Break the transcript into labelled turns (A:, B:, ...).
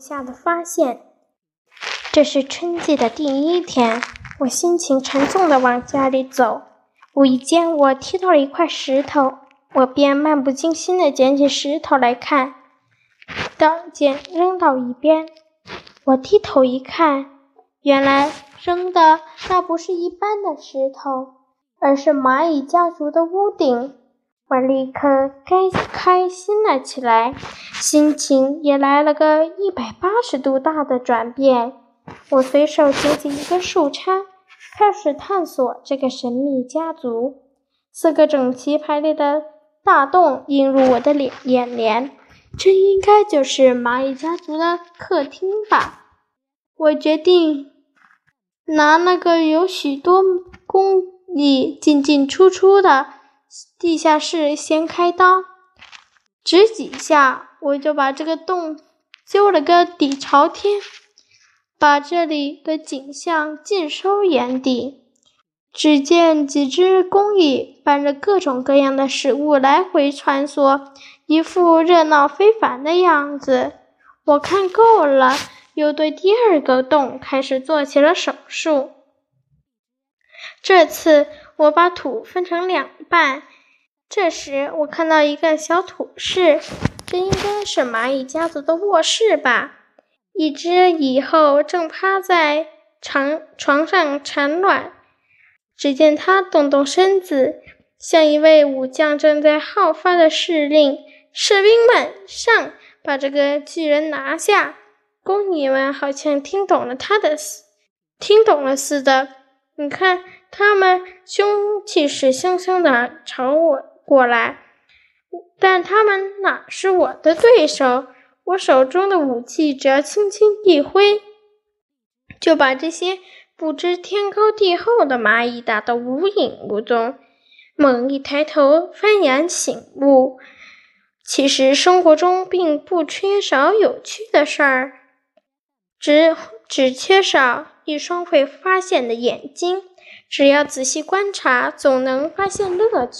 A: 下的发现。这是春季的第一天，我心情沉重地往家里走。无意间，我踢到了一块石头，我便漫不经心地捡起石头来看，当捡扔到一边。我低头一看，原来扔的那不是一般的石头，而是蚂蚁家族的屋顶。我立刻该开心了起来，心情也来了个一百八十度大的转变。我随手捡起一根树杈，开始探索这个神秘家族。四个整齐排列的大洞映入我的脸眼帘，这应该就是蚂蚁家族的客厅吧。我决定拿那个有许多工蚁进进出出的。地下室先开刀，只几下，我就把这个洞揪了个底朝天，把这里的景象尽收眼底。只见几只工蚁搬着各种各样的食物来回穿梭，一副热闹非凡的样子。我看够了，又对第二个洞开始做起了手术。这次。我把土分成两半，这时我看到一个小土室，这应该是蚂蚁家族的卧室吧。一只蚁后正趴在床床上产卵，只见它动动身子，像一位武将正在好发的施令：“士兵们上，把这个巨人拿下！”工蚁们好像听懂了他的，听懂了似的。你看。他们凶气势汹汹地朝我过来，但他们哪是我的对手？我手中的武器只要轻轻一挥，就把这些不知天高地厚的蚂蚁打得无影无踪。猛一抬头，幡然醒悟，其实生活中并不缺少有趣的事儿，只只缺少一双会发现的眼睛。只要仔细观察，总能发现乐趣。